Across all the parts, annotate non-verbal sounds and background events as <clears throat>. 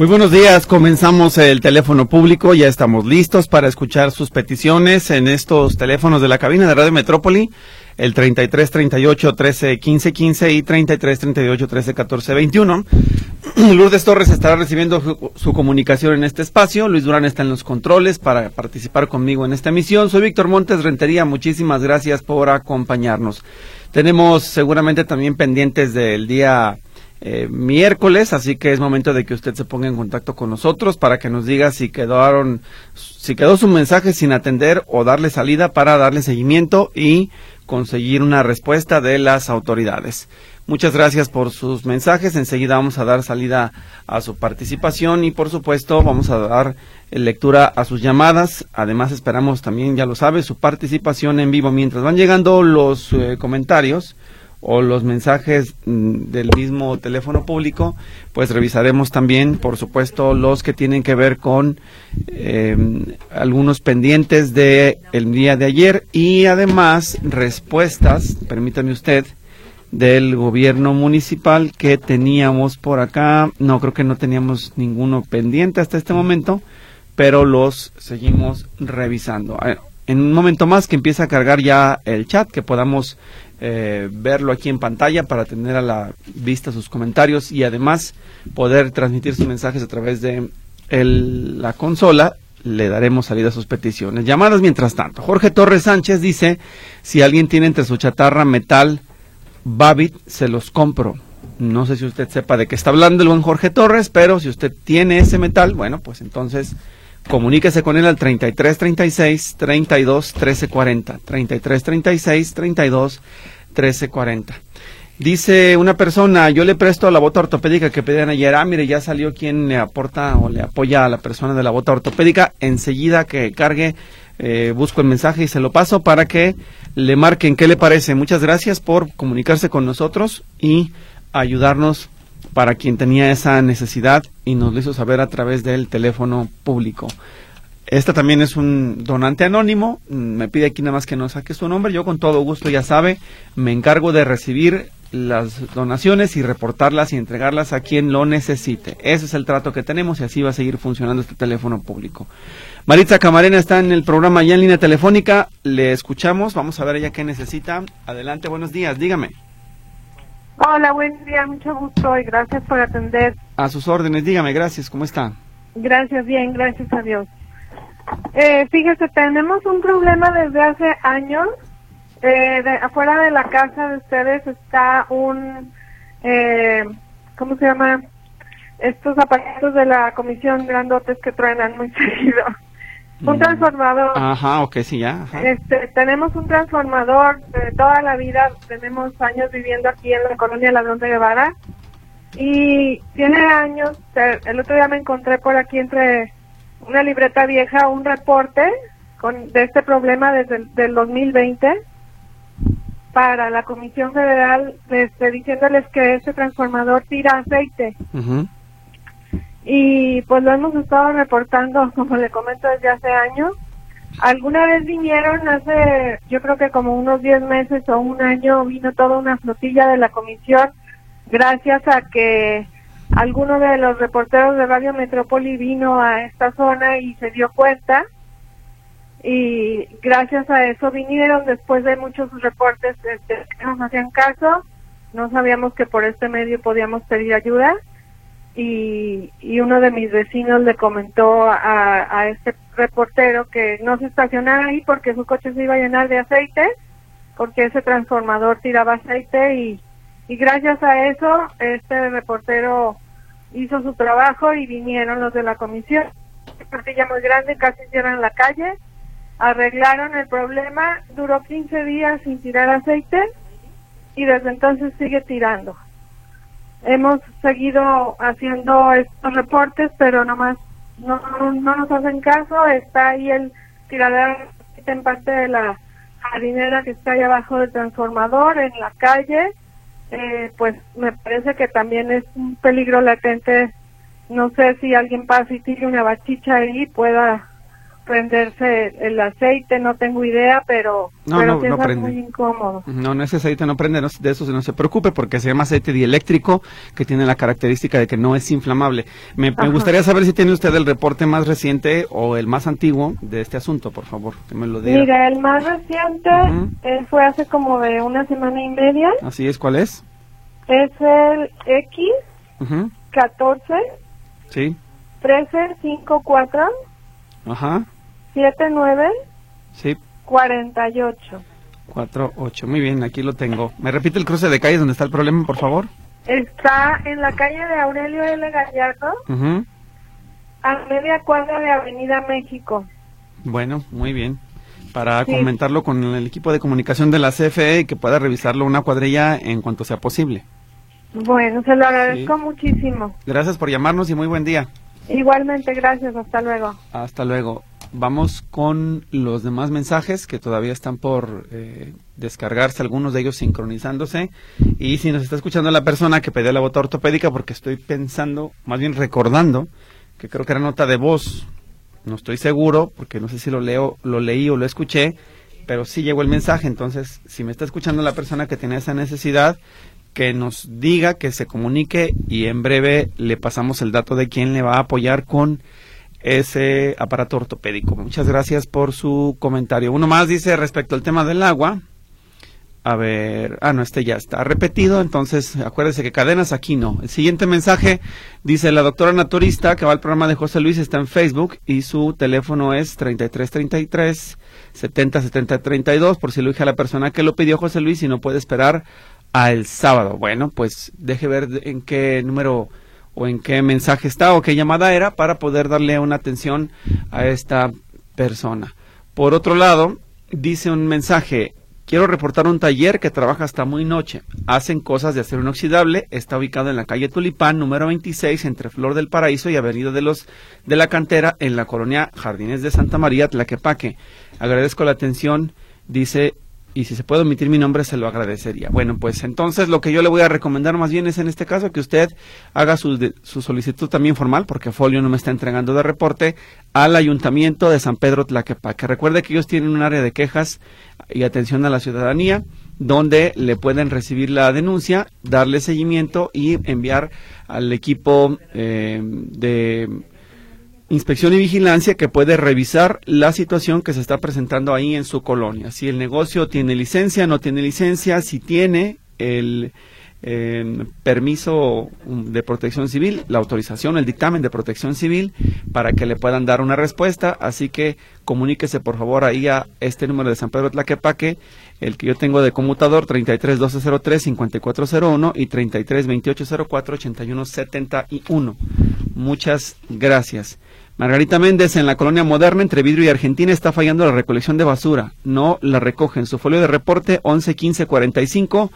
Muy buenos días, comenzamos el teléfono público, ya estamos listos para escuchar sus peticiones en estos teléfonos de la cabina de Radio Metrópoli, el 33 38 13 15 15 y 33 38 13 14 21. Lourdes Torres estará recibiendo su, su, comunicación en este espacio, Luis Durán está en los controles para participar conmigo en esta emisión. Soy Víctor Montes Rentería, muchísimas gracias por acompañarnos. Tenemos seguramente también pendientes del día eh, miércoles, así que es momento de que usted se ponga en contacto con nosotros para que nos diga si quedaron, si quedó su mensaje sin atender o darle salida para darle seguimiento y conseguir una respuesta de las autoridades. Muchas gracias por sus mensajes. Enseguida vamos a dar salida a su participación y por supuesto vamos a dar lectura a sus llamadas. Además esperamos también, ya lo sabe, su participación en vivo mientras van llegando los eh, comentarios o los mensajes mm, del mismo teléfono público, pues revisaremos también, por supuesto, los que tienen que ver con eh, algunos pendientes de el día de ayer y además respuestas, permítame usted, del gobierno municipal que teníamos por acá. No, creo que no teníamos ninguno pendiente hasta este momento, pero los seguimos revisando. En un momento más que empieza a cargar ya el chat, que podamos eh, verlo aquí en pantalla para tener a la vista sus comentarios y además poder transmitir sus mensajes a través de la consola. Le daremos salida a sus peticiones. Llamadas mientras tanto. Jorge Torres Sánchez dice, si alguien tiene entre su chatarra metal Babit, se los compro. No sé si usted sepa de qué está hablando el buen Jorge Torres, pero si usted tiene ese metal, bueno, pues entonces comuníquese con él al 33 36 32 13 40. 33 36 32 1340. Dice una persona, yo le presto la bota ortopédica que pedían ayer. Ah, mire, ya salió quien le aporta o le apoya a la persona de la bota ortopédica. Enseguida que cargue, eh, busco el mensaje y se lo paso para que le marquen qué le parece. Muchas gracias por comunicarse con nosotros y ayudarnos para quien tenía esa necesidad y nos lo hizo saber a través del teléfono público. Esta también es un donante anónimo. Me pide aquí nada más que no saque su nombre. Yo con todo gusto, ya sabe, me encargo de recibir las donaciones y reportarlas y entregarlas a quien lo necesite. Ese es el trato que tenemos y así va a seguir funcionando este teléfono público. Maritza Camarena está en el programa ya en línea telefónica. Le escuchamos. Vamos a ver ella qué necesita. Adelante, buenos días. Dígame. Hola, buen día. Mucho gusto y gracias por atender. A sus órdenes. Dígame, gracias. ¿Cómo está? Gracias, bien. Gracias a Dios. Eh, fíjese, tenemos un problema desde hace años. Eh, de, afuera de la casa de ustedes está un, eh, ¿cómo se llama? Estos aparatos de la comisión grandotes que truenan muy <laughs> seguido. Un mm. transformador. Ajá, ok, sí, ya. Este, tenemos un transformador de toda la vida, tenemos años viviendo aquí en la colonia Ladrón de Guevara y tiene años, el otro día me encontré por aquí entre una libreta vieja, un reporte con, de este problema desde el del 2020 para la Comisión Federal este, diciéndoles que este transformador tira aceite. Y pues lo hemos estado reportando, <laughs> como le comento, desde hace años. Alguna vez vinieron hace, yo creo que como unos 10 meses o un año, vino toda una flotilla de la comisión, gracias a que alguno de los reporteros de Radio Metrópoli vino a esta zona y se dio cuenta. Y gracias a eso vinieron. Después de muchos reportes este, que nos hacían caso, no sabíamos que por este medio podíamos pedir ayuda y, y uno de mis vecinos le comentó a, este reportero que no se estacionara ahí porque su coche se iba a llenar de aceite, porque ese transformador tiraba aceite y y gracias a eso este reportero hizo su trabajo y vinieron los de la comisión. Partilla muy grande, casi cierran la calle, arreglaron el problema, duró 15 días sin tirar aceite y desde entonces sigue tirando. Hemos seguido haciendo estos reportes, pero nomás no, no, no nos hacen caso, está ahí el tiradera en parte de la jardinera que está ahí abajo del transformador, en la calle, eh, pues me parece que también es un peligro latente. No sé si alguien pasa y tire una bachicha ahí pueda prenderse el aceite, no tengo idea, pero, No, pero no, sí no es prende. muy incómodo. No, no ese aceite no prende, no, de eso no se preocupe porque se llama aceite dieléctrico que tiene la característica de que no es inflamable. Me, me gustaría saber si tiene usted el reporte más reciente o el más antiguo de este asunto, por favor, que me lo diga. Mira, el más reciente eh, fue hace como de una semana y media. Así es, ¿cuál es? Es el X Ujú, 14 Sí, 13 54 ajá, 79 sí, 48. 4, 8. Muy bien, aquí lo tengo. ¿Me repite el cruce de calles donde está el problema, por favor? Está en la calle de Aurelio L. Gallardo, Ujú. a media cuadra de Avenida México. Bueno, muy bien. Para Sí. comentarlo con el equipo de comunicación de la CFE y que pueda revisarlo una cuadrilla en cuanto sea posible. Bueno, se lo agradezco muchísimo. Gracias por llamarnos y muy buen día. Igualmente, gracias. Hasta luego. Hasta luego. Vamos con los demás mensajes que todavía están por eh, descargarse, algunos de ellos sincronizándose. Y si nos está escuchando la persona que pidió la bota ortopédica, porque estoy pensando, más bien recordando, que creo que era nota de voz, no estoy seguro, porque no sé si lo leo, lo leí o lo escuché, pero sí llegó el mensaje. Entonces, si me está escuchando la persona que tiene esa necesidad, que nos diga, que se comunique y en breve le pasamos el dato de quién le va a apoyar con ese aparato ortopédico. Muchas gracias por su comentario. Uno más dice respecto al tema del agua. A ver, ah, no, este ya está repetido, entonces acuérdese que cadenas aquí no. El siguiente mensaje dice la doctora naturista que va al programa de José Luis, está en Facebook y su teléfono es 3333 70 70 32, por si lo dije a la persona que lo pidió José Luis y no puede esperar al sábado. Bueno, pues deje ver en qué número o en qué mensaje está o qué llamada era para poder darle una atención a esta persona. Por otro lado, dice un mensaje, quiero reportar un taller que trabaja hasta muy noche. Hacen cosas de acero inoxidable, está ubicado en la calle Tulipán, número 26, entre Flor del Paraíso y Avenida de los de la Cantera, en la colonia Jardines de Santa María, Tlaquepaque. Agradezco la atención, dice y si se puede omitir mi nombre se lo agradecería. Bueno, pues entonces lo que yo le voy a recomendar más bien es en este caso que usted haga su, de- su solicitud también formal, porque Folio no me está entregando de reporte, al Ayuntamiento de San Pedro Tlaquepaque. Recuerde que ellos tienen un área de quejas y atención a la ciudadanía donde le pueden recibir la denuncia, darle seguimiento y enviar al equipo eh, de inspección y vigilancia que puede revisar la situación que se está presentando ahí en su colonia. Si el negocio tiene licencia, no tiene licencia, si tiene el eh, permiso um, de protección civil, la autorización, el dictamen de protección civil, para que le puedan dar una respuesta. Así que comuníquese por favor ahí a este número de San Pedro Tlaquepaque, el que yo tengo de conmutador 33 1203 5401 y 33 2804 8171. Muchas gracias. Margarita Méndez en la colonia moderna entre Vidrio y Argentina está fallando la recolección de basura. No la recogen. Su folio de reporte 11 15 45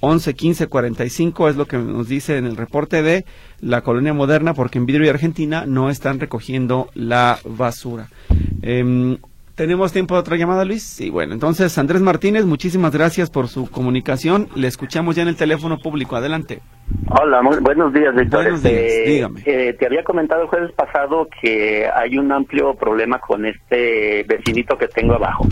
11 15 45 es lo que nos dice en el reporte de la colonia moderna porque en Vidrio y Argentina no están recogiendo la basura. Em, ¿Tenemos tiempo de otra llamada, Luis? Sí, bueno, entonces Andrés Martínez, muchísimas gracias por su comunicación. Le escuchamos ya en el teléfono público. Adelante. Hola, muy buenos días, Víctor. Buenos Este, días, dígame. eh, te había comentado el jueves pasado que hay un amplio problema con este vecinito que tengo abajo.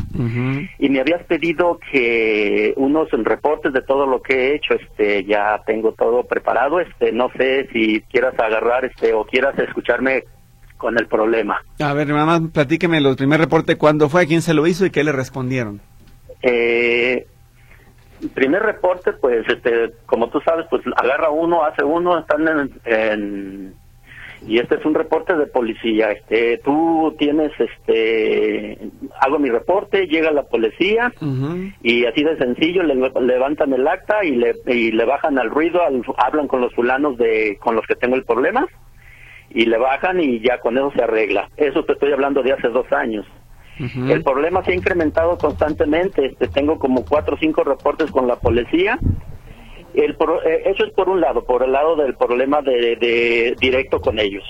Y me habías pedido que unos reportes de todo lo que he hecho, este, ya tengo todo preparado, este, no sé si quieras agarrar, este, o quieras escucharme con el problema. A ver, nada más platíqueme el primer reporte, cuándo fue, a quién se lo hizo y qué le respondieron. Eh, primer reporte, pues, este, como tú sabes, pues agarra uno, hace uno, están en, en- y este es un reporte de policía. Este, tú tienes, este, hago mi reporte, llega la policía y así de sencillo le levantan el acta y le y le bajan al ruido, al- hablan con los fulanos de con los que tengo el problema y le bajan y ya con eso se arregla. Eso te estoy hablando de hace dos años. El problema se ha incrementado constantemente. Este, tengo como cuatro o cinco reportes con la policía. El pro- eh, eso es por un lado, por el lado del problema de, de directo con ellos.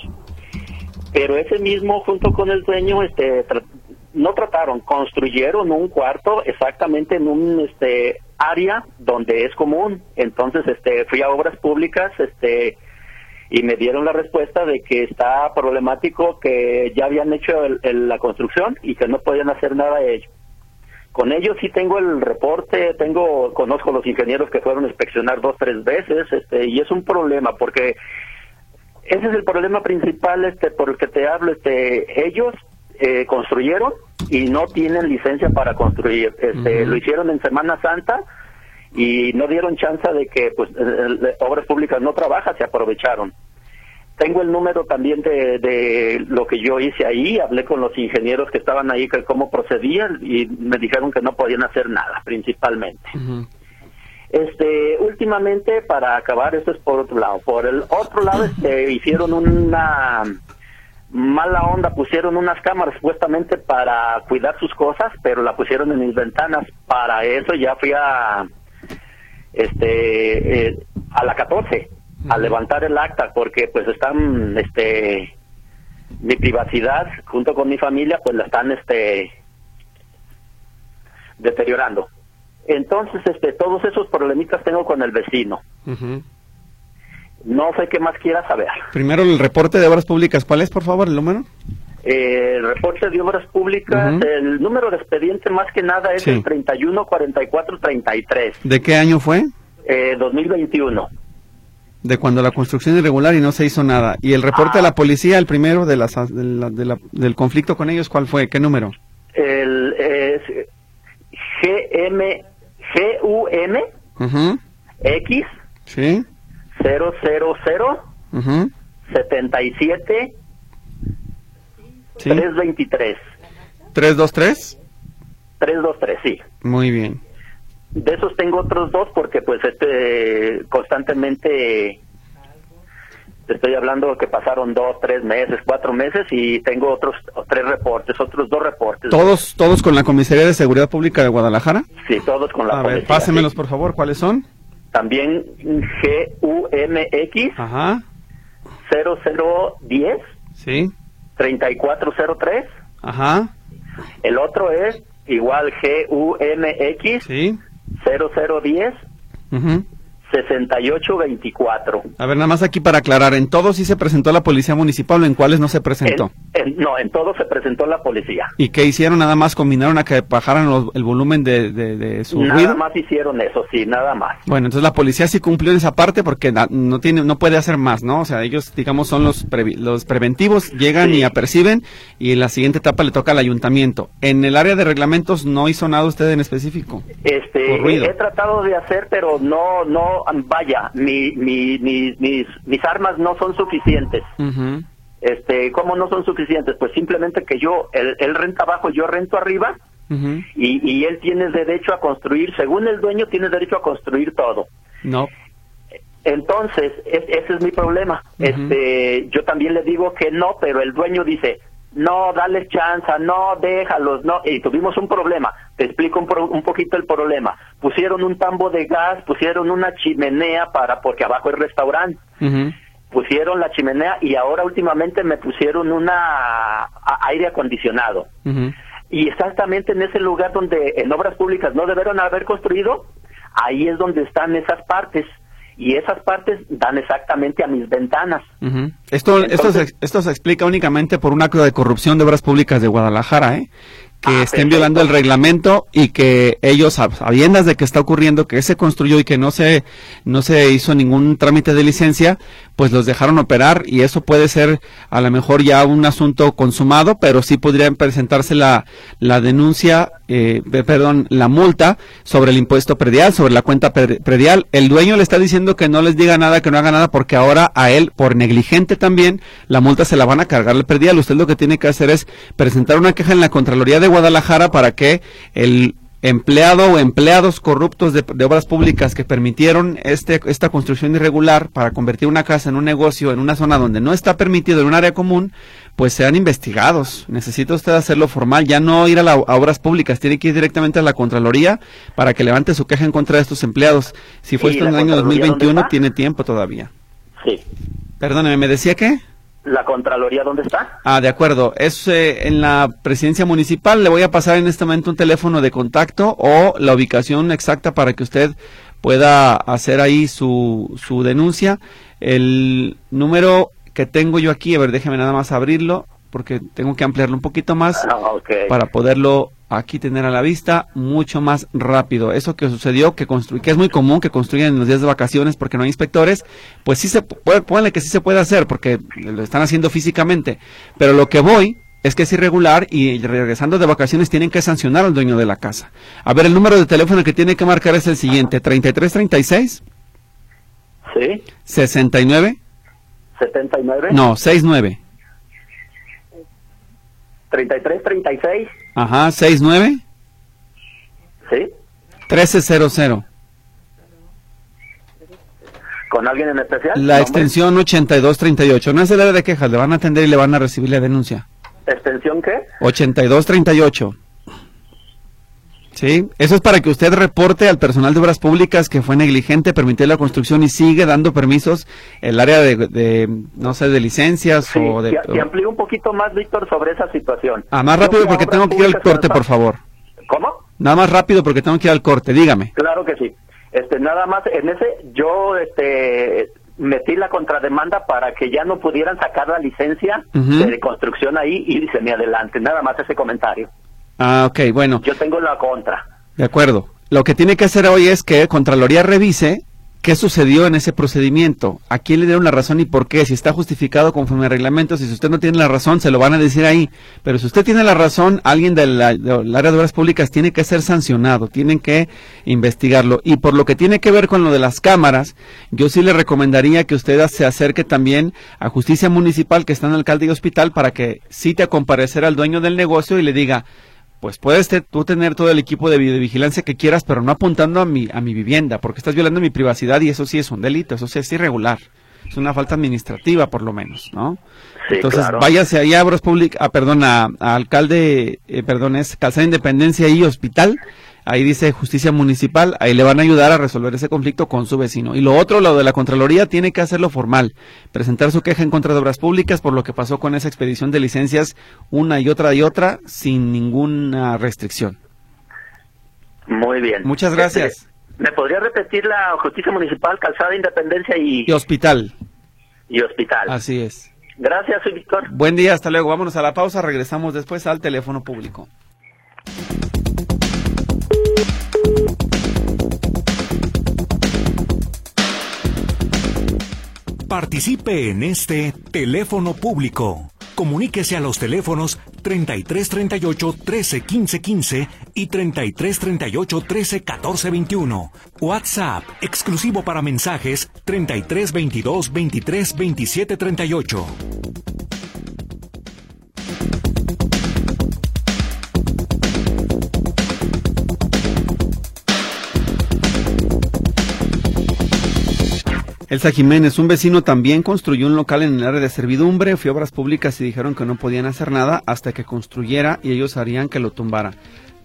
Pero ese mismo, junto con el dueño, este, tra- no trataron, construyeron un cuarto exactamente en un este área donde es común. Entonces, este fui a obras públicas, este y me dieron la respuesta de que está problemático que ya habían hecho el- el- la construcción y que no podían hacer nada de ello. Con ellos sí tengo el reporte, tengo conozco los ingenieros que fueron a inspeccionar dos tres veces, este y es un problema porque ese es el problema principal este por el que te hablo, este ellos eh, construyeron y no tienen licencia para construir. Este lo hicieron en Semana Santa y no dieron chance de que pues obras públicas no trabaja, se aprovecharon. Tengo el número también de, de lo que yo hice ahí, hablé con los ingenieros que estaban ahí, que cómo procedían y me dijeron que no podían hacer nada, principalmente. Este, últimamente, para acabar, esto es por otro lado. Por el otro lado, <clears throat> este, hicieron una mala onda, pusieron unas cámaras supuestamente para cuidar sus cosas, pero la pusieron en mis ventanas. Para eso ya fui a, este, eh, a la 14, a levantar el acta, porque pues están, este, mi privacidad junto con mi familia, pues la están, este, deteriorando. Entonces, este, todos esos problemitas tengo con el vecino. Ujú. No sé qué más quiera saber. Primero el reporte de obras públicas. ¿Cuál es, por favor, el número? Eh, el reporte de obras públicas, el número de expediente más que nada es Sí. el 31 44 33, ¿De qué año fue? eh, 2021. De cuando la construcción irregular y no se hizo nada. ¿Y el reporte de la policía, el primero de las, de la- de la- del conflicto con ellos, cuál fue? ¿Qué número? El es GM GUM Ujú. X Sí. 000 Ujú. 77 Sí. 323 323. 323, sí. Muy bien. De esos tengo otros dos porque pues este constantemente te estoy hablando que pasaron dos, tres meses, cuatro meses y tengo otros tres reportes, otros dos reportes. ¿Todos, todos con la Comisaría de Seguridad Pública de Guadalajara? Sí, todos con la A ver, policía, pásemelos, sí. por favor. ¿Cuáles son? También GUMX Ajá. 0010 Sí. 3403. Ajá. El otro es igual GUMX Sí. 0010 Ujú. 6824. A ver, nada más aquí para aclarar. ¿En todos sí se presentó la Policía Municipal o en cuáles no se presentó? En- en- no, en todo se presentó la policía. ¿Y qué hicieron? Nada más combinaron a que bajaran los- el volumen de, de- de su Nada ruido. más hicieron eso, sí, nada más. Bueno, entonces la policía sí cumplió en esa parte porque na- no tiene, no puede hacer más, ¿no? O sea, ellos, digamos, son los, previ- los preventivos, llegan Sí. y aperciben y en la siguiente etapa le toca al ayuntamiento. En el área de reglamentos no hizo nada usted en específico. Este, he tratado de hacer, pero no, no, vaya, mi, mi, mi- mis, mis armas no son suficientes. Este, ¿cómo no son suficientes? Pues simplemente que yo, él, él renta abajo, yo rento arriba, y, y él tiene derecho a construir, según el dueño, tiene derecho a construir todo. No. Entonces, es- ese es mi problema. Este, yo también le digo que no, pero el dueño dice, no, dale chance, no, déjalos, no. Y tuvimos un problema. Te explico un, pro- un poquito el problema. Pusieron un tambo de gas, pusieron una chimenea para, porque abajo es restaurante. Pusieron la chimenea y ahora últimamente me pusieron una a- aire acondicionado. Y exactamente en ese lugar donde en obras públicas no debieron haber construido, ahí es donde están esas partes. Y esas partes dan exactamente a mis ventanas. Esto, esto, se, esto se explica únicamente por un acto de corrupción de obras públicas de Guadalajara, ¿eh? Que Ah, estén perfecto. violando el reglamento y que ellos, sab- sabiendas de que está ocurriendo, que se construyó y que no se, no se hizo ningún trámite de licencia, pues los dejaron operar y eso puede ser a lo mejor ya un asunto consumado, pero sí podría presentarse la, la denuncia, eh, pe- perdón, la multa sobre el impuesto predial, sobre la cuenta pre- predial. El dueño le está diciendo que no les diga nada, que no haga nada, porque ahora a él, por negligente también, la multa se la van a cargar el predial. Usted lo que tiene que hacer es presentar una queja en la Contraloría de Guadalajara para que el empleado o empleados corruptos de, de obras públicas que permitieron este, esta construcción irregular para convertir una casa en un negocio en una zona donde no está permitido en un área común, pues sean investigados. Necesita usted hacerlo formal, ya no ir a, la- a obras públicas, tiene que ir directamente a la Contraloría para que levante su queja en contra de estos empleados. Si fue ¿Y esto en el año Contraloría dónde 2021, está? tiene tiempo todavía. Sí. Perdóneme, ¿me decía qué? ¿La Contraloría dónde está? Ah, de acuerdo. Es eh, en la presidencia municipal. Le voy a pasar en este momento un teléfono de contacto o la ubicación exacta para que usted pueda hacer ahí su, su denuncia. El número que tengo yo aquí, a ver, déjeme nada más abrirlo porque tengo que ampliarlo un poquito más Ah, ok. para poderlo aquí tener a la vista mucho más rápido. Eso que sucedió, que que es muy común que construyan en los días de vacaciones porque no hay inspectores, pues sí se puede, pónganle que sí se puede hacer porque lo están haciendo físicamente. Pero lo que voy es que es irregular y regresando de vacaciones tienen que sancionar al dueño de la casa. A ver, el número de teléfono que tiene que marcar es el siguiente, 3336 ¿Sí? 69 ¿79? no, 69. 33, 36. Ajá, 69 ¿Sí? 1300. ¿Con alguien en especial? La extensión 8238. No es el área de quejas, le van a atender y le van a recibir la denuncia. ¿Extensión qué? 8238. Sí, eso es para que usted reporte al personal de obras públicas que fue negligente, permitió la construcción y sigue dando permisos el área de, de, no sé, de licencias Sí, o de... que amplíe un poquito más, Víctor, sobre esa situación. Ah, más rápido porque tengo que ir al corte, por favor. ¿Cómo? Nada más rápido porque tengo que ir al corte, dígame. Claro que sí. Este, nada más, en ese, yo, este, metí la contrademanda para que ya no pudieran sacar la licencia de construcción ahí y se me adelante. Nada más ese comentario. Ah, ok, bueno. Yo tengo la contra. De acuerdo. Lo que tiene que hacer hoy es que Contraloría revise qué sucedió en ese procedimiento, a quién le dieron la razón y por qué, si está justificado conforme a reglamentos, si usted no tiene la razón, se lo van a decir ahí. Pero si usted tiene la razón, alguien del del área de obras públicas tiene que ser sancionado, tienen que investigarlo. Y por lo que tiene que ver con lo de las cámaras, yo sí le recomendaría que usted se acerque también a Justicia Municipal, que está en alcalde y hospital, para que cite a comparecer al dueño del negocio y le diga, pues puedes te- tú tener todo el equipo de videovigilancia que quieras, pero no apuntando a mi, a mi vivienda, porque estás violando mi privacidad y eso sí es un delito, eso sí es irregular. Es una falta administrativa, por lo menos, ¿no? Sí, Entonces, claro. váyase ahí a Obras Públicas, ah, perdón, a, a alcalde, eh, perdón, es Calzada Independencia y Hospital. Ahí dice Justicia Municipal, ahí le van a ayudar a resolver ese conflicto con su vecino. Y lo otro, lo de la Contraloría, tiene que hacerlo formal, presentar su queja en contra de Obras Públicas por lo que pasó con esa expedición de licencias una y otra y otra sin ninguna restricción. Muy bien. Muchas gracias. Este, ¿Me podría repetir la justicia municipal, calzada Independencia y, Y Hospital, y hospital? así es. Gracias, soy Víctor. Buen día, hasta luego. Vámonos a la pausa, regresamos después al teléfono público. Participe en este teléfono público. Comuníquese a los teléfonos 3338 13 15 15 y 3338 13 14 21. WhatsApp exclusivo para mensajes 3322 23 27 38. Elsa Jiménez, un vecino también construyó un local en el área de servidumbre, fui a obras públicas y dijeron que no podían hacer nada hasta que construyera y ellos harían que lo tumbara.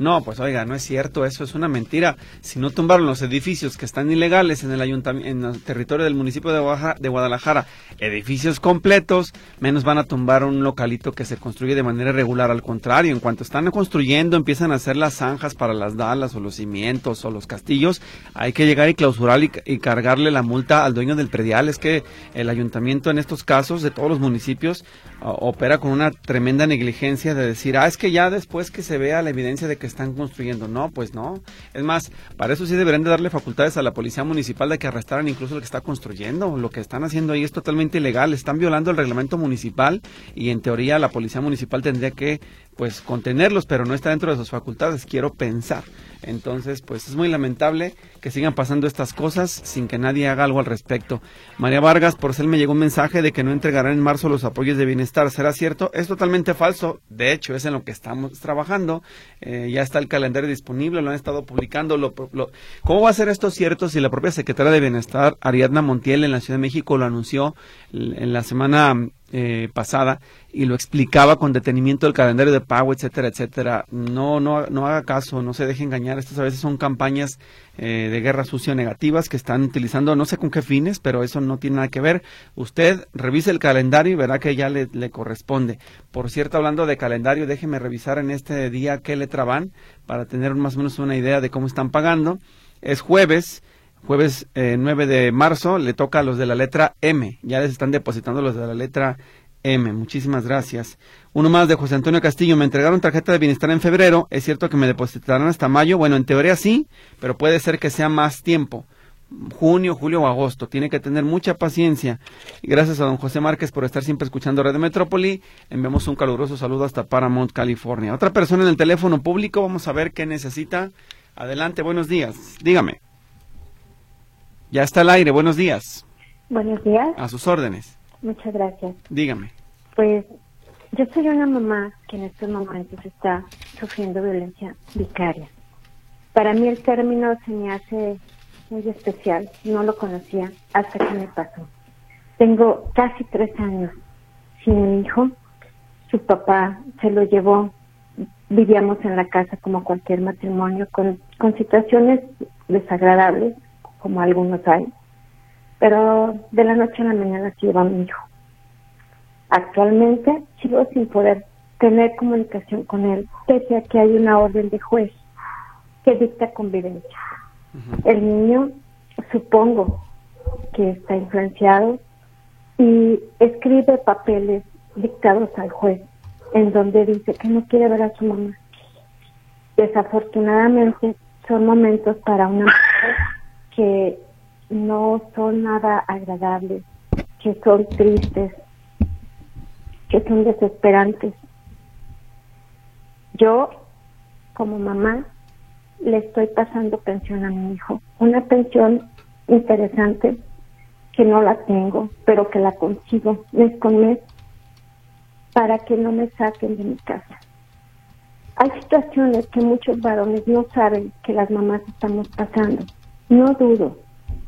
No, pues oiga, no es cierto, eso es una mentira. Si no tumbaron los edificios que están ilegales en el ayuntamiento, en el territorio del municipio de Guadalajara, edificios completos, menos van a tumbar un localito que se construye de manera irregular. Al contrario, en cuanto están construyendo, empiezan a hacer las zanjas para las dalas o los cimientos o los castillos, hay que llegar y clausurar y, cargarle la multa al dueño del predial. Es que el ayuntamiento en estos casos de todos los municipios opera con una tremenda negligencia de decir, ah, es que ya después que se vea la evidencia de que están construyendo. No, pues no. Es más, para eso sí deberían de darle facultades a la policía municipal de que arrestaran incluso el que está construyendo. Lo que están haciendo ahí es totalmente ilegal. Están violando el reglamento municipal y en teoría la policía municipal tendría que pues contenerlos, pero no está dentro de sus facultades, quiero pensar. Entonces, pues es muy lamentable que sigan pasando estas cosas sin que nadie haga algo al respecto. María Vargas, por ser me llegó un mensaje de que no entregarán en marzo los apoyos de bienestar. ¿Será cierto? Es totalmente falso. De hecho, es en lo que estamos trabajando. Eh, ya está el calendario disponible, lo han estado publicando. Lo, lo- ¿Cómo va a ser esto cierto si la propia secretaria de Bienestar, Ariadna Montiel, en la Ciudad de México, lo anunció en la semana eh, pasada y lo explicaba con detenimiento el calendario de pago, etcétera, etcétera. No, no, no haga caso, no se deje engañar. Estas a veces son campañas eh, de guerra sucia negativas que están utilizando, no sé con qué fines, pero eso no tiene nada que ver. Usted revise el calendario y verá que ya le, le corresponde. Por cierto, hablando de calendario, déjeme revisar en este día qué letra van para tener más o menos una idea de cómo están pagando. Es jueves jueves eh, 9 de marzo, le toca a los de la letra M. Ya les están depositando los de la letra M. Muchísimas gracias. Uno más de José Antonio Castillo. Me entregaron tarjeta de bienestar en febrero. Es cierto que me depositarán hasta mayo. Bueno, en teoría sí, pero puede ser que sea más tiempo. Junio, julio o agosto. Tiene que tener mucha paciencia. Gracias a don José Márquez por estar siempre escuchando Red Metrópoli. Enviamos un caluroso saludo hasta Paramount, California. Otra persona en el teléfono público. Vamos a ver qué necesita. Adelante, buenos días. Dígame. Ya está al aire, buenos días. Buenos días. A sus órdenes. Muchas gracias. Dígame. Pues yo soy una mamá que en estos momentos está sufriendo violencia vicaria. Para mí el término se me hace muy especial, no lo conocía hasta que me pasó. Tengo casi tres años sin un hijo, su papá se lo llevó, vivíamos en la casa como cualquier matrimonio, con, con situaciones desagradables, como algunos hay, pero de la noche a la mañana se lleva a mi hijo. Actualmente sigo sin poder tener comunicación con él, pese a que hay una orden de juez que dicta convivencia. El niño, supongo que está influenciado y escribe papeles dictados al juez en donde dice que no quiere ver a su mamá. Desafortunadamente son momentos para una que no son nada agradables, que son tristes, que son desesperantes. Yo, como mamá, le estoy pasando pensión a mi hijo. Una pensión interesante que no la tengo, pero que la consigo mes con mes para que no me saquen de mi casa. Hay situaciones que muchos varones no saben que las mamás estamos pasando. No dudo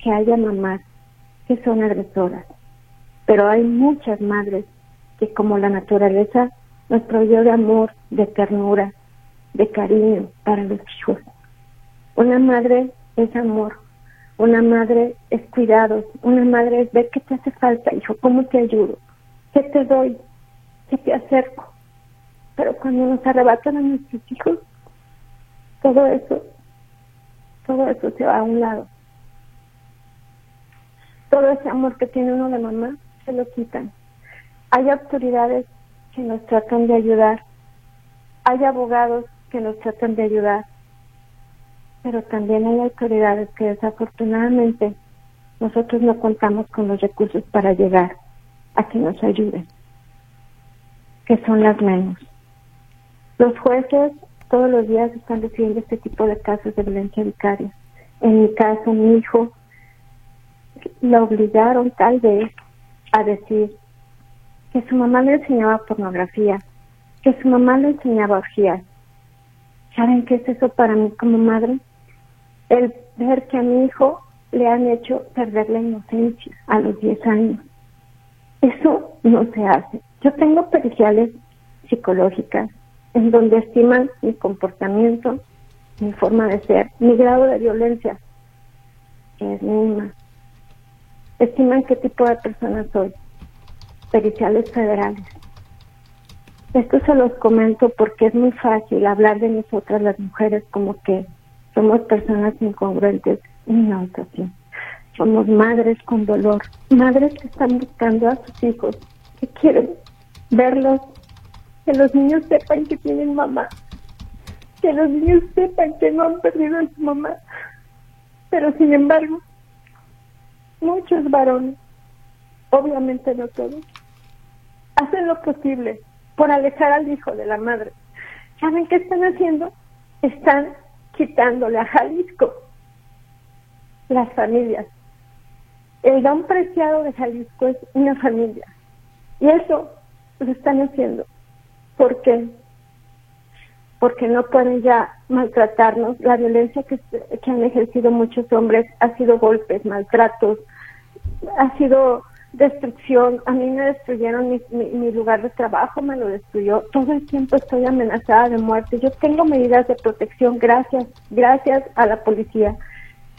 que haya mamás que son agresoras, pero hay muchas madres que como la naturaleza nos proveyó de amor, de ternura, de cariño para los hijos. Una madre es amor, una madre es cuidado, una madre es ver qué te hace falta, hijo, cómo te ayudo, qué te doy, qué te acerco. Pero cuando nos arrebatan a nuestros hijos, todo eso, todo eso se va a un lado. Todo ese amor que tiene uno de mamá, se lo quitan. Hay autoridades que nos tratan de ayudar, hay abogados que nos tratan de ayudar, pero también hay autoridades que desafortunadamente nosotros no contamos con los recursos para llegar a que nos ayuden, que son las menos. Los jueces todos los días están recibiendo este tipo de casos de violencia vicaria. En mi caso, mi hijo la obligaron tal vez a decir que su mamá le enseñaba pornografía, que su mamá le enseñaba orgías. ¿Saben qué es eso para mí como madre? El ver que a mi hijo le han hecho perder la inocencia a los 10 años. Eso no se hace. Yo tengo periciales psicológicas en donde estiman mi comportamiento, mi forma de ser, mi grado de violencia, es mínima. Estiman qué tipo de persona soy. Periciales federales. Esto se los comento porque es muy fácil hablar de nosotras las mujeres como que somos personas incongruentes y no es así. Somos madres con dolor, madres que están buscando a sus hijos, que quieren verlos, que los niños sepan que tienen mamá, que los niños sepan que no han perdido a su mamá. Pero sin embargo, muchos varones, obviamente no todos, hacen lo posible por alejar al hijo de la madre. ¿Saben qué están haciendo? Están quitándole a Jalisco las familias. El don preciado de Jalisco es una familia. Y eso lo están haciendo. ¿Por qué? Porque no pueden ya maltratarnos. La violencia que, han ejercido muchos hombres ha sido golpes, maltratos, ha sido destrucción, a mí me destruyeron mi, lugar de trabajo, me lo destruyó, todo el tiempo estoy amenazada de muerte, yo tengo medidas de protección, gracias, gracias a la policía,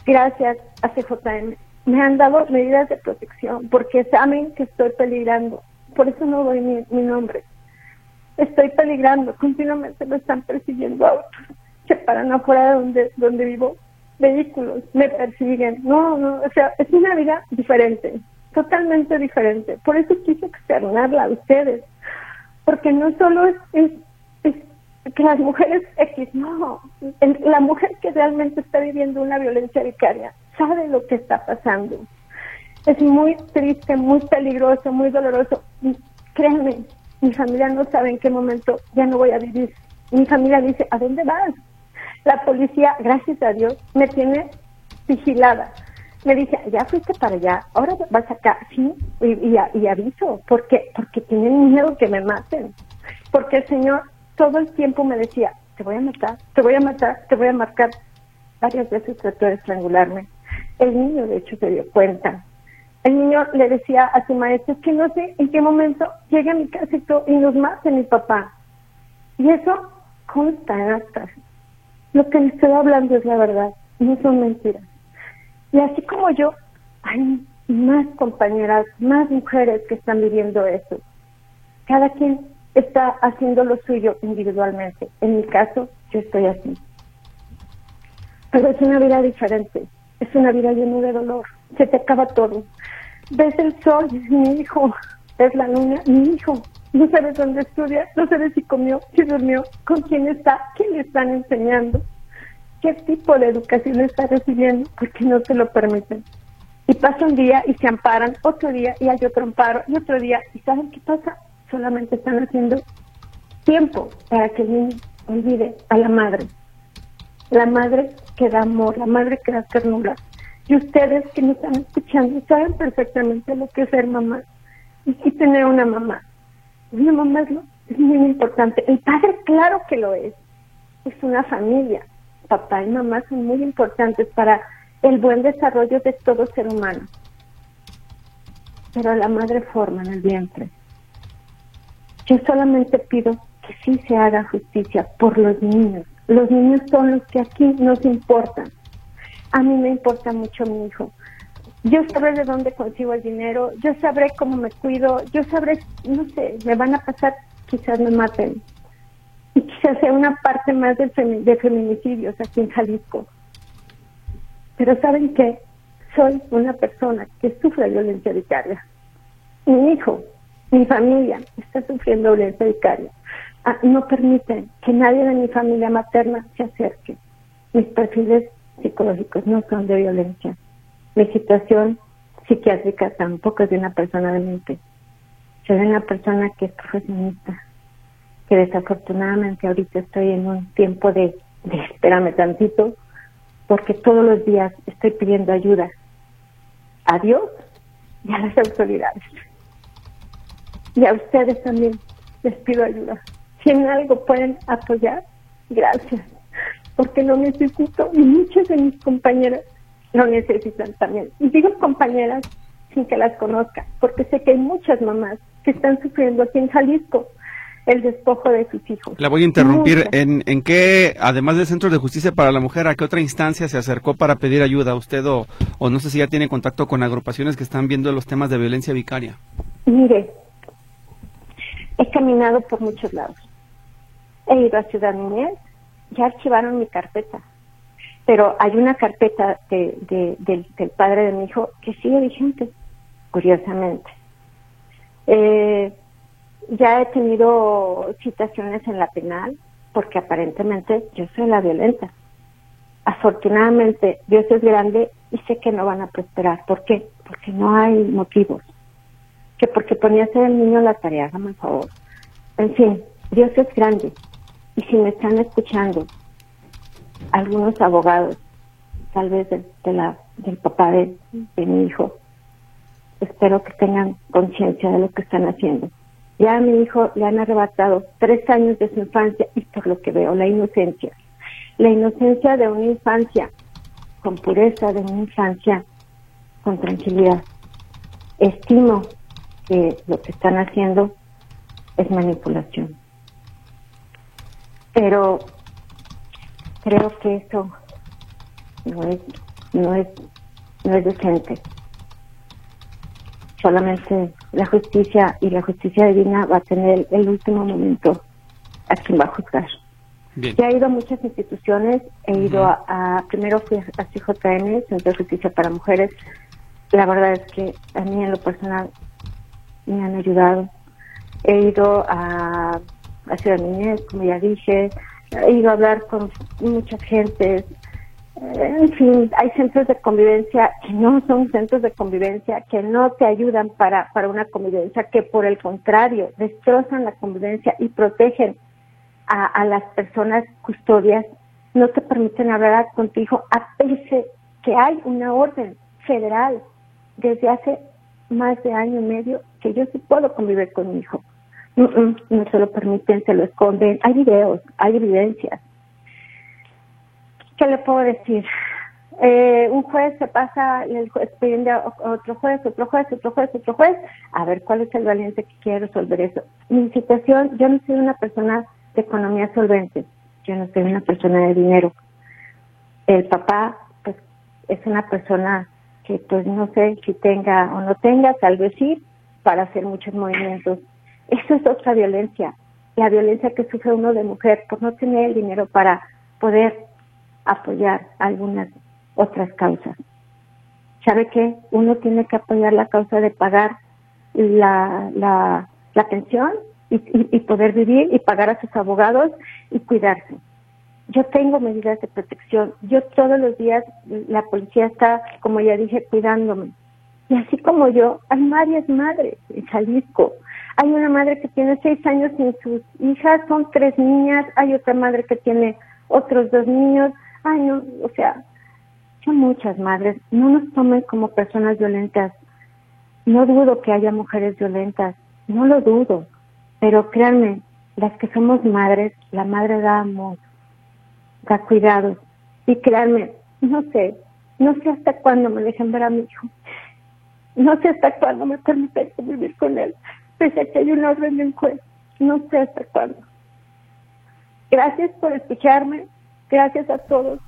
gracias a CJM, me han dado medidas de protección porque saben que estoy peligrando, por eso no doy mi nombre, estoy peligrando, continuamente me están persiguiendo autos, se paran afuera de donde, donde vivo, vehículos, me persiguen, no, no, o sea, es una vida diferente, totalmente diferente. Por eso quise externarla a ustedes, porque no solo es, es, que las mujeres X, no, la mujer que realmente está viviendo una violencia vicaria sabe lo que está pasando. Es muy triste, muy peligroso, muy doloroso. Créanme, mi familia no sabe en qué momento ya no voy a vivir. Mi familia dice, ¿a dónde vas? La policía, gracias a Dios, me tiene vigilada me dice, ya fuiste para allá, ahora vas acá, sí, y, y, aviso, ¿por qué? Porque tienen miedo que me maten, porque el Señor todo el tiempo me decía, te voy a matar, te voy a matar, te voy a marcar. Varias veces trató de estrangularme. El niño, de hecho, se dio cuenta. El niño le decía a su maestro que no sé en qué momento llegue a mi casa y, nos mate mi papá. Y eso consta en. Lo que le estoy hablando es la verdad, no son mentiras. Y así como yo, hay más compañeras, más mujeres que están viviendo eso. Cada quien está haciendo lo suyo individualmente. En mi caso, yo estoy así. Pero es una vida diferente. Es una vida llena de dolor. Se te acaba todo. Ves el sol, mi hijo. Ves la luna, mi hijo. No sabes dónde estudia, no sabes si comió, si durmió, con quién está, quién le están enseñando qué tipo de educación está recibiendo porque no se lo permiten. Y pasa un día y se amparan, otro día y hay otro amparo, y otro día, ¿y saben qué pasa? Solamente están haciendo tiempo para que el niño olvide a la madre. La madre que da amor, la madre que da ternura. Y ustedes que me están escuchando saben perfectamente lo que es ser mamá y tener una mamá. Una mamá es, es muy importante. El padre, claro que lo es. Es una familia papá y mamá son muy importantes para el buen desarrollo de todo ser humano. Pero la madre forma en el vientre. Yo solamente pido que sí se haga justicia por los niños. Los niños son los que aquí nos importan. A mí me importa mucho mi hijo. Yo sabré de dónde consigo el dinero, yo sabré cómo me cuido, yo sabré, no sé, me van a pasar, quizás me maten, y quizás sea una parte más de, de feminicidios aquí en Jalisco. Pero ¿saben qué? Soy una persona que sufre violencia vicaria. Mi hijo, mi familia está sufriendo violencia vicaria. Ah, no permiten que nadie de mi familia materna se acerque. Mis perfiles psicológicos no son de violencia. Mi situación psiquiátrica tampoco es de una persona de mente. Soy una persona que es profesionista, que desafortunadamente ahorita estoy en un tiempo de, de espérame tantito, porque todos los días estoy pidiendo ayuda a Dios y a las autoridades. Y a ustedes también les pido ayuda. Si en algo pueden apoyar, gracias, porque lo necesito y muchas de mis compañeras lo necesitan también. Y digo compañeras sin que las conozca, porque sé que hay muchas mamás que están sufriendo aquí en Jalisco el despojo de sus hijos. La voy a interrumpir. ¿En, ¿En qué, además del Centro de Justicia para la Mujer, a qué otra instancia se acercó para pedir ayuda usted o, o no sé si ya tiene contacto con agrupaciones que están viendo los temas de violencia vicaria? Mire, he caminado por muchos lados. He ido a Ciudad Niñez, ya archivaron mi carpeta, pero hay una carpeta de, de, del, padre de mi hijo que sigue vigente, curiosamente. Eh, ya he tenido citaciones en la penal porque aparentemente yo soy la violenta. Afortunadamente Dios es grande y sé que no van a prosperar. ¿Por qué? Porque no hay motivos. Que porque ponía a hacer el niño la tarea, el favor. En fin, Dios es grande. Y si me están escuchando algunos abogados, tal vez de, del papá de mi hijo, espero que tengan conciencia de lo que están haciendo ya a mi hijo le han arrebatado tres años de su infancia y por lo que veo, la inocencia. La inocencia de una infancia con pureza, de una infancia con tranquilidad. estimo que lo que están haciendo es manipulación. Pero creo que eso no es, no es, no es decente. Solamente la justicia y la justicia divina va a tener el último momento a quien va a juzgar. Ya he ido a muchas instituciones, he ido a, primero fui a CJN, Centro de Justicia para Mujeres. La verdad es que a mí en lo personal me han ayudado. He ido a, a Ciudad Niñez, como ya dije, he ido a hablar con mucha gente. En fin, hay centros de convivencia que no son centros de convivencia, que no te ayudan para, para una convivencia, que por el contrario destrozan la convivencia y protegen a, a las personas custodias, no te permiten hablar con tu hijo, a pesar que hay una orden federal desde hace más de año y medio que yo sí puedo convivir con mi hijo. No se lo permiten, se lo esconden. Hay videos, hay evidencias. ¿Qué le puedo decir? Eh, un juez se pasa el expediente a otro juez, otro juez, otro juez, otro juez, a ver cuál es el valiente que quiere resolver eso. Mi situación, yo no soy una persona de economía solvente, yo no soy una persona de dinero. El papá, pues, es una persona que pues no sé si tenga o no tenga, tal vez sí, para hacer muchos movimientos. Eso es otra violencia, la violencia que sufre uno de mujer por no tener el dinero para poder apoyar algunas otras causas. ¿Sabe qué? Uno tiene que apoyar la causa de pagar la, la, pensión y, y poder vivir y pagar a sus abogados y cuidarse yo tengo medidas de protección. Yo todos los días, la policía está, como ya dije, cuidándome. Y así como yo, hay varias madres en Jalisco. Hay una madre que tiene seis años sin sus hijas, son tres niñas. Hay otra madre que tiene otros dos niños. Ay, no, o sea, son muchas madres. No nos tomen como personas violentas. No dudo que haya mujeres violentas, no lo dudo. Pero créanme, las que somos madres, la madre da amor da cuidado. Y créanme, no sé, no sé hasta cuándo me dejen ver a mi hijo. No sé hasta cuándo me permiten vivir con él, pese a que hay una orden del juez. No sé hasta cuándo. Gracias por escucharme. Gracias a todos.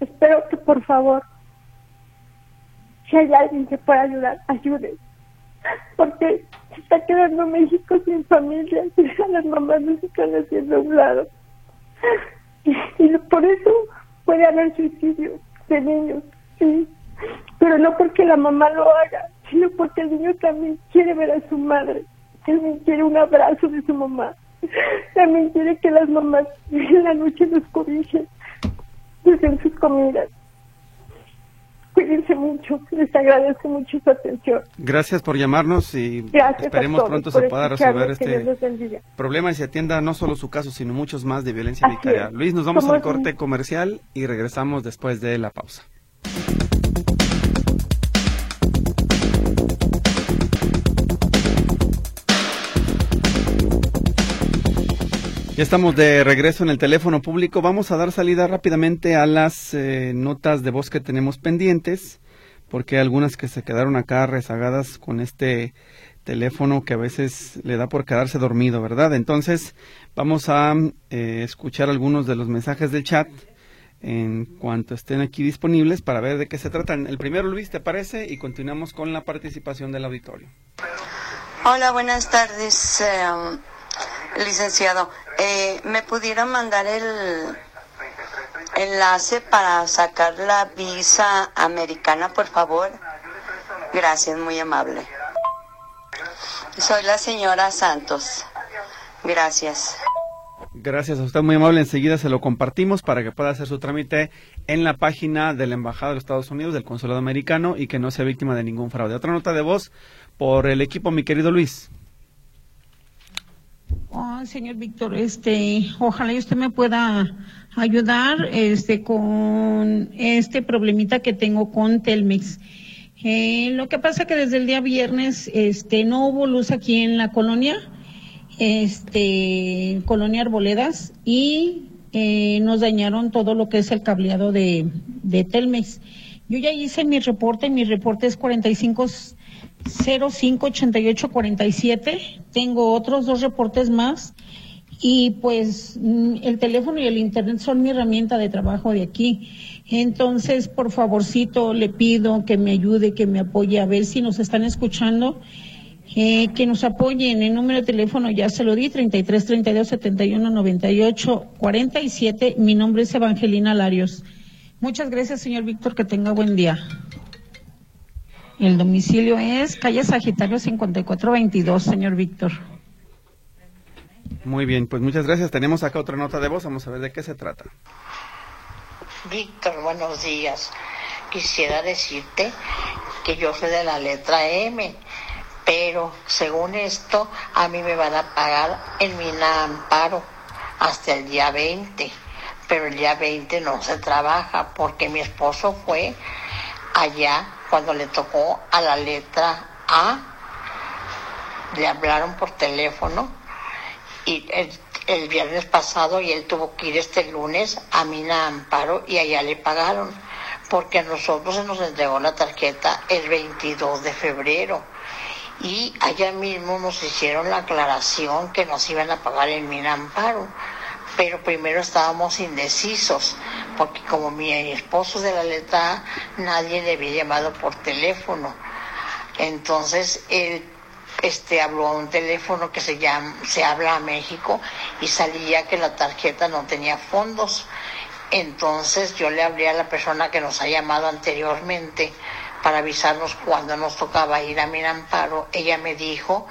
Espero que por favor, si hay alguien que pueda ayudar, ayude. Porque se está quedando México sin familia, las mamás no se están haciendo un lado. Y por eso puede haber suicidio de niños, sí. Pero no porque la mamá lo haga, sino porque el niño también quiere ver a su madre, también quiere un abrazo de su mamá, también quiere que las mamás en la noche los cobijen, en sus comidas. Cuídense mucho, les agradezco mucho su atención. Gracias por llamarnos y esperemos pronto se pueda resolver este problema y se atienda no solo su caso, sino muchos más de violencia vicaria. Luis, nos vamos al corte comercial y regresamos después de la pausa. Ya estamos de regreso en el teléfono público. Vamos a dar salida rápidamente a las eh, notas de voz que tenemos pendientes, porque hay algunas que se quedaron acá rezagadas con este teléfono que a veces le da por quedarse dormido, ¿verdad? Entonces, vamos a eh, escuchar algunos de los mensajes del chat en cuanto estén aquí disponibles para ver de qué se tratan. El primero, Luis, ¿te parece? Y continuamos con la participación del auditorio. Hola, buenas tardes. Eh, Licenciado, eh, ¿me pudiera mandar el enlace para sacar la visa americana, por favor? Gracias, muy amable. Soy la señora Santos. Gracias. Gracias a usted, muy amable. Enseguida se lo compartimos para que pueda hacer su trámite en la página de la Embajada de los Estados Unidos, del Consulado Americano, y que no sea víctima de ningún fraude. Otra nota de voz por el equipo, mi querido Luis. Oh, señor Víctor, este, ojalá usted me pueda ayudar, este, con este problemita que tengo con Telmex. Eh, lo que pasa que desde el día viernes, este, no hubo luz aquí en la colonia, este, colonia Arboledas, y eh, nos dañaron todo lo que es el cableado de, de Telmex. Yo ya hice mi reporte, mi reporte es 45 058847. Tengo otros dos reportes más. Y pues mm, el teléfono y el internet son mi herramienta de trabajo de aquí. Entonces, por favorcito, le pido que me ayude, que me apoye a ver si nos están escuchando. Eh, que nos apoyen. El número de teléfono ya se lo di, 33 32 71 98 47. Mi nombre es Evangelina Larios. Muchas gracias, señor Víctor. Que tenga buen día. El domicilio es calle Sagitario 5422, señor Víctor. Muy bien, pues muchas gracias. Tenemos acá otra nota de voz. Vamos a ver de qué se trata. Víctor, buenos días. Quisiera decirte que yo soy de la letra M, pero según esto, a mí me van a pagar en mi amparo hasta el día 20, pero el día 20 no se trabaja porque mi esposo fue allá cuando le tocó a la letra A, le hablaron por teléfono y el, viernes pasado y él tuvo que ir este lunes a Mina Amparo y allá le pagaron porque a nosotros se nos entregó la tarjeta el 22 de febrero. Y allá mismo nos hicieron la aclaración que nos iban a pagar en Mina Amparo pero primero estábamos indecisos, porque como mi esposo de la letra nadie le había llamado por teléfono. Entonces él este habló a un teléfono que se llama, se habla a México y salía que la tarjeta no tenía fondos. Entonces yo le hablé a la persona que nos ha llamado anteriormente para avisarnos cuando nos tocaba ir a Miramparo. Ella me dijo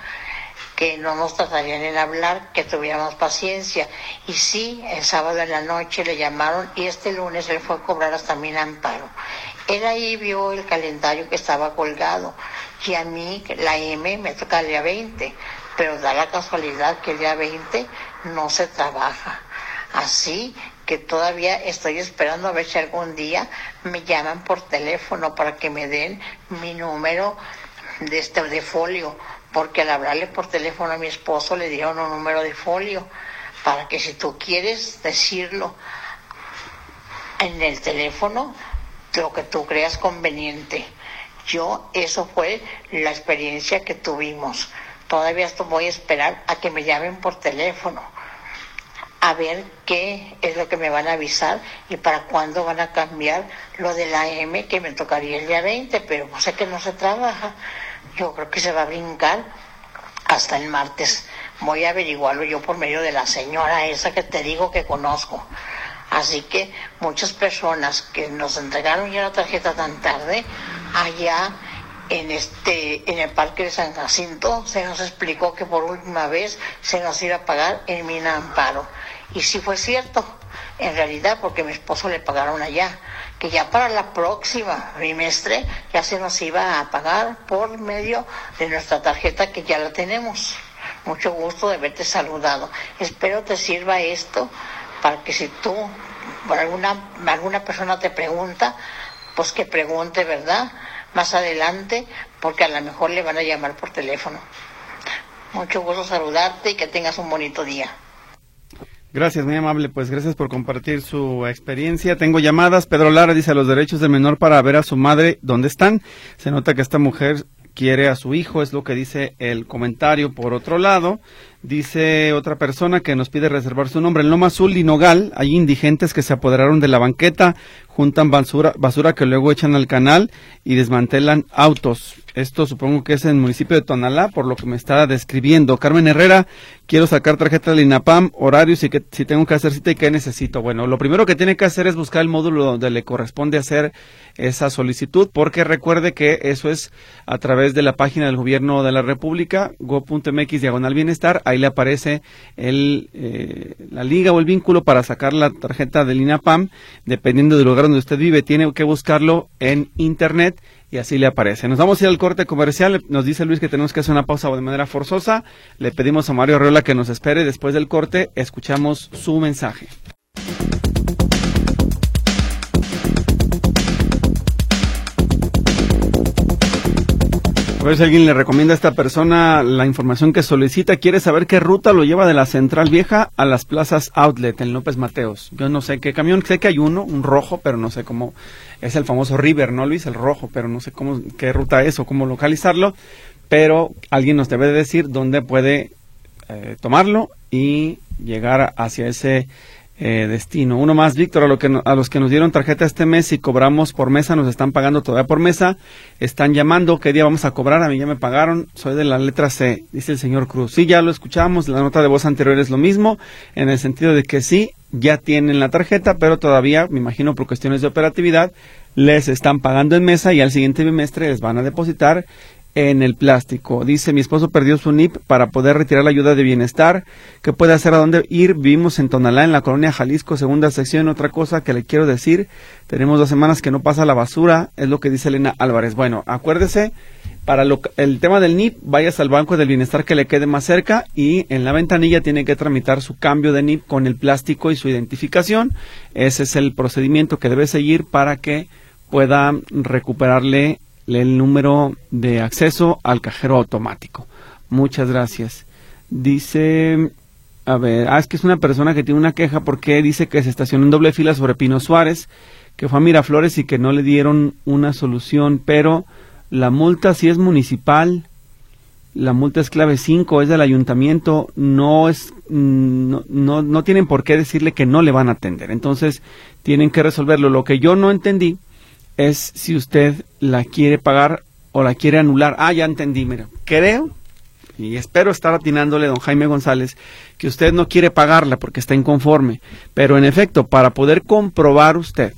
que no nos tratarían en hablar, que tuviéramos paciencia. Y sí, el sábado en la noche le llamaron y este lunes él fue a cobrar hasta mi amparo. Él ahí vio el calendario que estaba colgado y a mí la M me toca el día 20, pero da la casualidad que el día 20 no se trabaja. Así que todavía estoy esperando a ver si algún día me llaman por teléfono para que me den mi número de este de folio porque al hablarle por teléfono a mi esposo le dieron un número de folio para que si tú quieres decirlo en el teléfono, lo que tú creas conveniente. Yo, eso fue la experiencia que tuvimos. Todavía esto voy a esperar a que me llamen por teléfono, a ver qué es lo que me van a avisar y para cuándo van a cambiar lo de la M que me tocaría el día 20, pero sé que no se trabaja yo creo que se va a brincar hasta el martes. Voy a averiguarlo yo por medio de la señora esa que te digo que conozco. Así que muchas personas que nos entregaron ya la tarjeta tan tarde, allá en este en el parque de San Jacinto se nos explicó que por última vez se nos iba a pagar en Mina Amparo. Y sí fue cierto, en realidad, porque mi esposo le pagaron allá que ya para la próxima trimestre ya se nos iba a pagar por medio de nuestra tarjeta que ya la tenemos. Mucho gusto de verte saludado. Espero te sirva esto para que si tú, alguna, alguna persona te pregunta, pues que pregunte, ¿verdad? Más adelante, porque a lo mejor le van a llamar por teléfono. Mucho gusto saludarte y que tengas un bonito día. Gracias, muy amable. Pues gracias por compartir su experiencia. Tengo llamadas. Pedro Lara dice los derechos del menor para ver a su madre. ¿Dónde están? Se nota que esta mujer quiere a su hijo, es lo que dice el comentario. Por otro lado, dice otra persona que nos pide reservar su nombre. En Loma Azul y Nogal hay indigentes que se apoderaron de la banqueta, juntan basura, basura que luego echan al canal y desmantelan autos. Esto supongo que es en el municipio de Tonalá, por lo que me está describiendo. Carmen Herrera, quiero sacar tarjeta del INAPAM, horarios y que si tengo que hacer cita y qué necesito. Bueno, lo primero que tiene que hacer es buscar el módulo donde le corresponde hacer esa solicitud, porque recuerde que eso es a través de la página del gobierno de la República, go.mx diagonal bienestar, le aparece el, eh, la liga o el vínculo para sacar la tarjeta del INAPAM, dependiendo del lugar donde usted vive, tiene que buscarlo en internet y así le aparece. Nos vamos a ir al corte comercial. Nos dice Luis que tenemos que hacer una pausa de manera forzosa. Le pedimos a Mario Arreola que nos espere. Después del corte, escuchamos su mensaje. Ver si alguien le recomienda a esta persona la información que solicita. Quiere saber qué ruta lo lleva de la Central Vieja a las plazas Outlet en López Mateos. Yo no sé qué camión, sé que hay uno, un rojo, pero no sé cómo. Es el famoso River, ¿no, Luis? El rojo, pero no sé cómo, qué ruta es o cómo localizarlo. Pero alguien nos debe decir dónde puede eh, tomarlo y llegar hacia ese eh, destino. Uno más, Víctor, a, lo que a los que nos dieron tarjeta este mes y cobramos por mesa, nos están pagando todavía por mesa, están llamando, ¿qué día vamos a cobrar? A mí ya me pagaron, soy de la letra C, dice el señor Cruz. Sí, ya lo escuchamos, la nota de voz anterior es lo mismo, en el sentido de que sí, ya tienen la tarjeta, pero todavía, me imagino por cuestiones de operatividad, les están pagando en mesa y al siguiente bimestre les van a depositar en el plástico. Dice, mi esposo perdió su NIP para poder retirar la ayuda de bienestar. ¿Qué puede hacer? ¿A dónde ir? Vivimos en Tonalá, en la colonia Jalisco, segunda sección. Otra cosa que le quiero decir, tenemos dos semanas que no pasa la basura, es lo que dice Elena Álvarez. Bueno, acuérdese, para el tema del NIP, vayas al Banco del Bienestar que le quede más cerca y en la ventanilla tiene que tramitar su cambio de NIP con el plástico y su identificación. Ese es el procedimiento que debe seguir para que pueda recuperarle el número de acceso al cajero automático. Muchas gracias. Dice, a ver, ah, es que es una persona que tiene una queja porque dice que se estacionó en doble fila sobre Pino Suárez, que fue a Miraflores y que no le dieron una solución, pero la multa si es municipal, la multa es clave 5, es del ayuntamiento, no es no, no, no tienen por qué decirle que no le van a atender. Entonces, tienen que resolverlo. Lo que yo no entendí es si usted la quiere pagar o la quiere anular. Ah, ya entendí, mira, creo y espero estar atinándole, don Jaime González, que usted no quiere pagarla porque está inconforme. Pero en efecto, para poder comprobar usted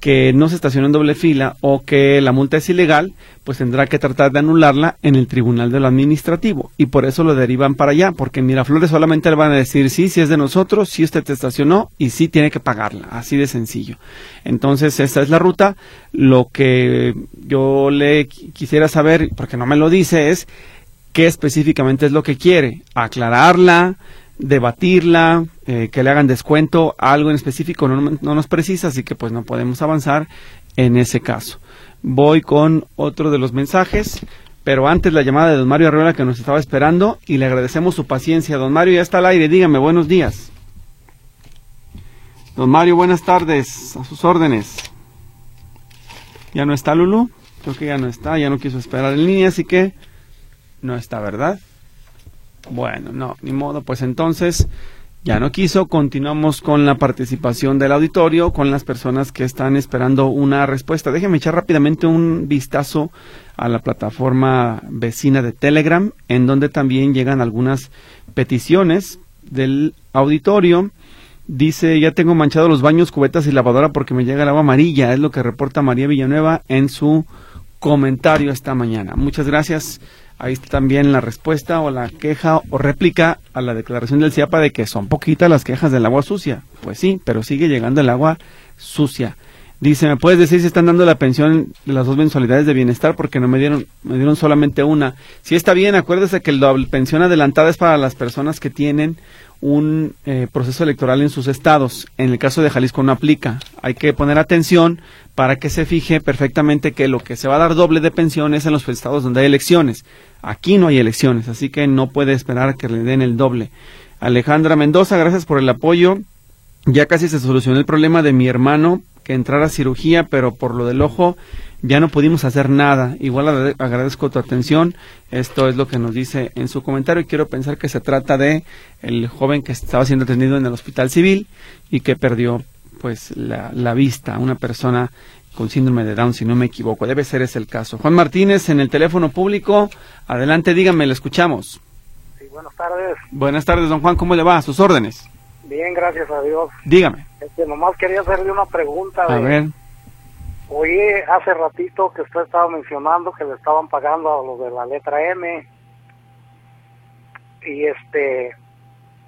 que no se estacionó en doble fila o que la multa es ilegal, pues tendrá que tratar de anularla en el tribunal de lo administrativo. Y por eso lo derivan para allá, porque en Miraflores solamente le van a decir sí, si es de nosotros, si usted te estacionó y sí tiene que pagarla. Así de sencillo. Entonces, esa es la ruta. Lo que yo le quisiera saber, porque no me lo dice, es qué específicamente es lo que quiere. Aclararla, debatirla, eh, que le hagan descuento, algo en específico no, no, nos precisa, así que pues no podemos avanzar en ese caso. Voy con otro de los mensajes, pero antes la llamada de don Mario Arreola que nos estaba esperando y le agradecemos su paciencia. Don Mario ya está al aire, dígame, buenos días. Don Mario, buenas tardes, a sus órdenes. ¿Ya no está Lulu? Creo que ya no está, ya no quiso esperar en línea, así que no está, ¿verdad? Bueno, no, ni modo, pues entonces ya no quiso. Continuamos con la participación del auditorio, con las personas que están esperando una respuesta. Déjenme echar rápidamente un vistazo a la plataforma vecina de Telegram, en donde también llegan algunas peticiones del auditorio. Dice, ya tengo manchado los baños, cubetas y lavadora porque me llega el agua amarilla. Es lo que reporta María Villanueva en su comentario esta mañana. Muchas gracias. Ahí está también la respuesta o la queja o réplica a la declaración del CIAPA de que son poquitas las quejas del agua sucia. Pues sí, pero sigue llegando el agua sucia. Dice, ¿me puedes decir si están dando la pensión de las dos mensualidades de bienestar? Porque no me dieron, me dieron solamente una. Si está bien, acuérdese que la pensión adelantada es para las personas que tienen un eh, proceso electoral en sus estados. En el caso de Jalisco no aplica. Hay que poner atención para que se fije perfectamente que lo que se va a dar doble de pensión es en los estados donde hay elecciones. Aquí no hay elecciones, así que no puede esperar que le den el doble. Alejandra Mendoza, gracias por el apoyo. Ya casi se solucionó el problema de mi hermano que entrara a cirugía, pero por lo del ojo ya no pudimos hacer nada. Igual agradezco tu atención. Esto es lo que nos dice en su comentario y quiero pensar que se trata de el joven que estaba siendo atendido en el hospital civil y que perdió pues la, la vista, una persona con síndrome de Down, si no me equivoco. Debe ser ese el caso. Juan Martínez, en el teléfono público. Adelante, dígame, le escuchamos. Sí, buenas tardes. Buenas tardes, don Juan. ¿Cómo le va? A sus órdenes. Bien, gracias a Dios. Dígame. Este, nomás quería hacerle una pregunta. A ver. Oí hace ratito que usted estaba mencionando que le estaban pagando a los de la letra M. Y este,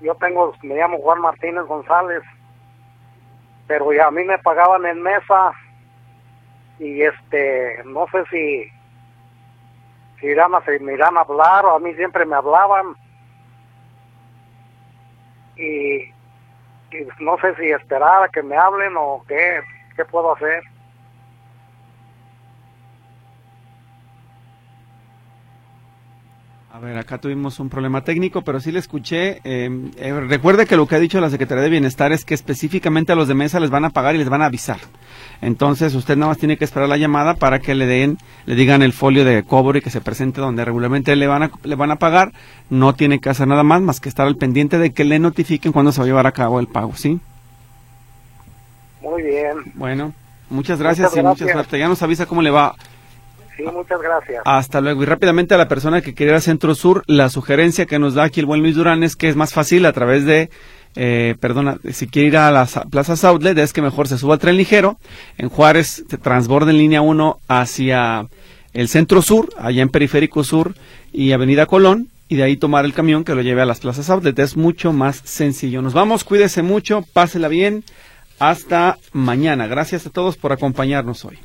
yo tengo, me llamo Juan Martínez González, pero ya a mí me pagaban en mesa y este, no sé si, si irán a, me irán a hablar o a mí siempre me hablaban. Y, y no sé si esperar a que me hablen o qué, qué puedo hacer. A ver, acá tuvimos un problema técnico, pero sí le escuché. Eh, eh, recuerde que lo que ha dicho la Secretaría de Bienestar es que específicamente a los de mesa les van a pagar y les van a avisar. Entonces usted nada más tiene que esperar la llamada para que le den, le digan el folio de cobro y que se presente donde regularmente le van a, le van a pagar. No tiene que hacer nada más más que estar al pendiente de que le notifiquen cuándo se va a llevar a cabo el pago, ¿sí? Muy bien. Bueno, muchas gracias Muchas y mucha gracias. suerte. Ya nos avisa cómo le va. Muchas gracias. Hasta luego. Y rápidamente a la persona que quiere ir a Centro Sur, la sugerencia que nos da aquí el buen Luis Durán es que es más fácil a través de, eh, perdona, si quiere ir a las plazas outlet, es que mejor se suba al tren ligero. En Juárez se transborda en línea 1 hacia el Centro Sur, allá en Periférico Sur y Avenida Colón. Y de ahí tomar el camión que lo lleve a las plazas outlet. Es mucho más sencillo. Nos vamos, cuídese mucho, pásela bien. Hasta mañana. Gracias a todos por acompañarnos hoy.